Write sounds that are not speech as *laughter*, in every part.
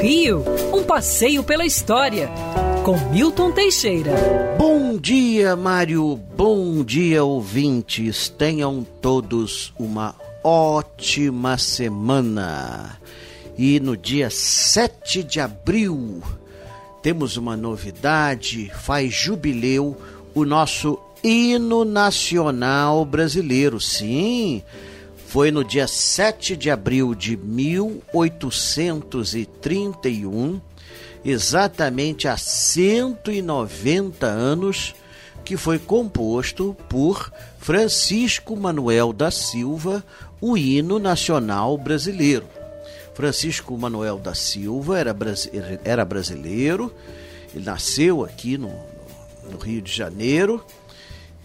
Rio, um passeio pela história, com Milton Teixeira. Bom dia, Mário. Bom dia, ouvintes. Tenham todos uma ótima semana. E no dia 7 de abril temos uma novidade, faz jubileu o nosso hino nacional brasileiro. Sim, foi no dia 7 de abril de 1831, exatamente há 190 anos, que foi composto por Francisco Manuel da Silva, o hino nacional brasileiro. Francisco Manuel da Silva era, era brasileiro, ele nasceu aqui no, no Rio de Janeiro.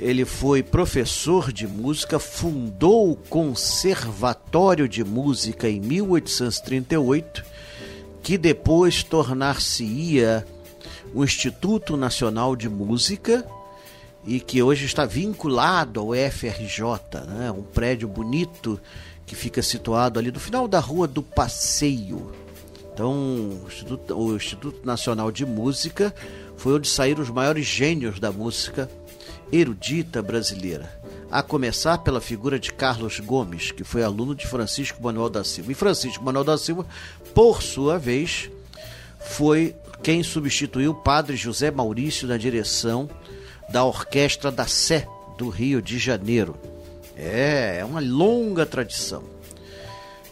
Ele foi professor de música, fundou o Conservatório de Música em 1838, que depois tornar-se-ia o Instituto Nacional de Música e que hoje está vinculado ao FRJ, né? um prédio bonito que fica situado ali no final da Rua do Passeio. Então, o Instituto, o Instituto Nacional de Música foi onde saíram os maiores gênios da música erudita brasileira. A começar pela figura de Carlos Gomes, que foi aluno de Francisco Manuel da Silva. E Francisco Manuel da Silva, por sua vez, foi quem substituiu o padre José Maurício na direção da Orquestra da Sé do Rio de Janeiro. É, é uma longa tradição.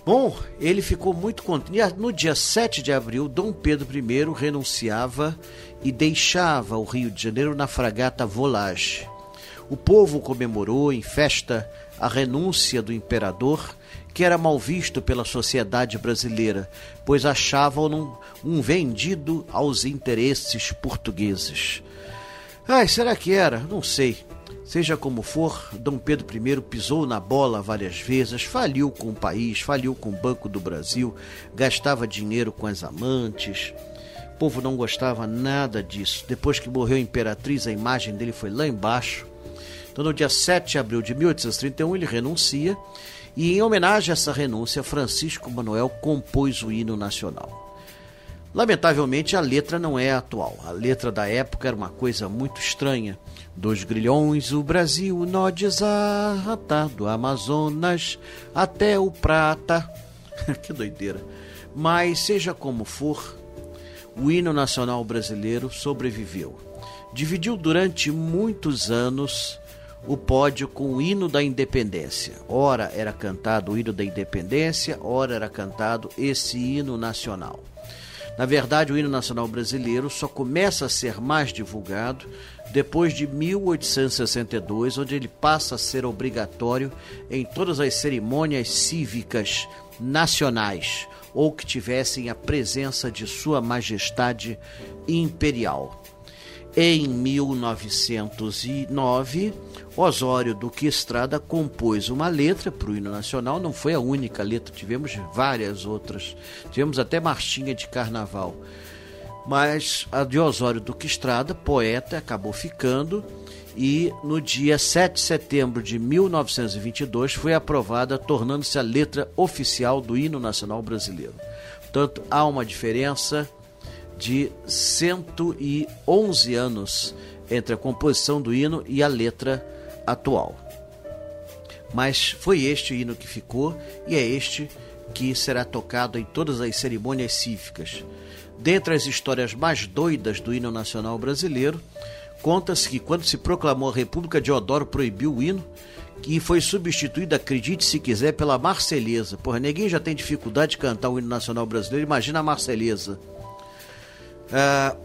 Bom, ele ficou muito contente. No dia 7 de abril, Dom Pedro I renunciava e deixava o Rio de Janeiro na fragata Volage. O povo comemorou em festa a renúncia do imperador, que era mal visto pela sociedade brasileira, pois achavam-no um vendido aos interesses portugueses. Ai, será que era? Não sei. Seja como for, Dom Pedro I pisou na bola várias vezes, faliu com o país, faliu com o Banco do Brasil, gastava dinheiro com as amantes. O povo não gostava nada disso. Depois que morreu a imperatriz, a imagem dele foi lá embaixo. Então, no dia 7 de abril de 1831, ele renuncia e, em homenagem a essa renúncia, Francisco Manuel compôs o hino nacional. Lamentavelmente, a letra não é atual. A letra da época era uma coisa muito estranha. Dos grilhões, o Brasil, nó desata, do Amazonas até o Prata. *laughs* que doideira. Mas, seja como for, o hino nacional brasileiro sobreviveu. Dividiu durante muitos anos o pódio com o hino da independência. Ora era cantado o hino da independência, ora era cantado esse hino nacional. Na verdade, o hino nacional brasileiro só começa a ser mais divulgado depois de 1862, onde ele passa a ser obrigatório em todas as cerimônias cívicas nacionais ou que tivessem a presença de Sua Majestade Imperial. Em 1909, Osório Duque Estrada compôs uma letra para o hino nacional, não foi a única letra, tivemos várias outras, tivemos até marchinha de carnaval. Mas a de Osório Duque Estrada, poeta, acabou ficando e no dia 7 de setembro de 1922 foi aprovada, tornando-se a letra oficial do hino nacional brasileiro. Portanto, há uma diferença de 111 anos entre a composição do hino e a letra atual. Mas foi este hino que ficou e é este que será tocado em todas as cerimônias cívicas. Dentre as histórias mais doidas do hino nacional brasileiro, conta-se que quando se proclamou a República, Deodoro proibiu o hino e foi substituído, acredite se quiser, pela Marselhesa. Porra, ninguém já tem dificuldade de cantar o hino nacional brasileiro, imagina a Marselhesa. Ah,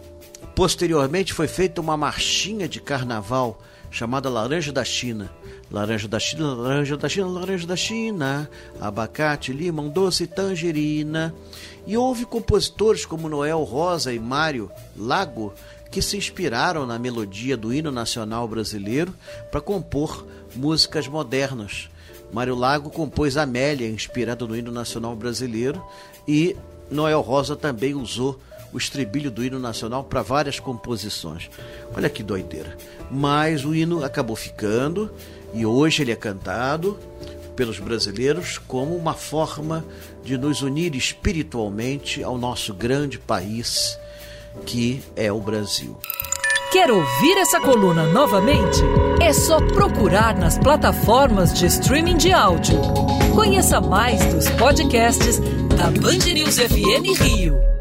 posteriormente foi feita uma marchinha de carnaval chamada Laranja da China. Laranja da China, laranja da China, laranja da China, abacate, limão doce tangerina. E houve compositores como Noel Rosa e Mário Lago que se inspiraram na melodia do hino nacional brasileiro para compor músicas modernas. Mário Lago compôs Amélia, inspirada no hino nacional brasileiro, e Noel Rosa também usou o estribilho do hino nacional para várias composições. Olha que doideira. Mas o hino acabou ficando e hoje ele é cantado pelos brasileiros como uma forma de nos unir espiritualmente ao nosso grande país que é o Brasil. Quer ouvir essa coluna novamente? É só procurar nas plataformas de streaming de áudio. Conheça mais dos podcasts da Band News FM Rio.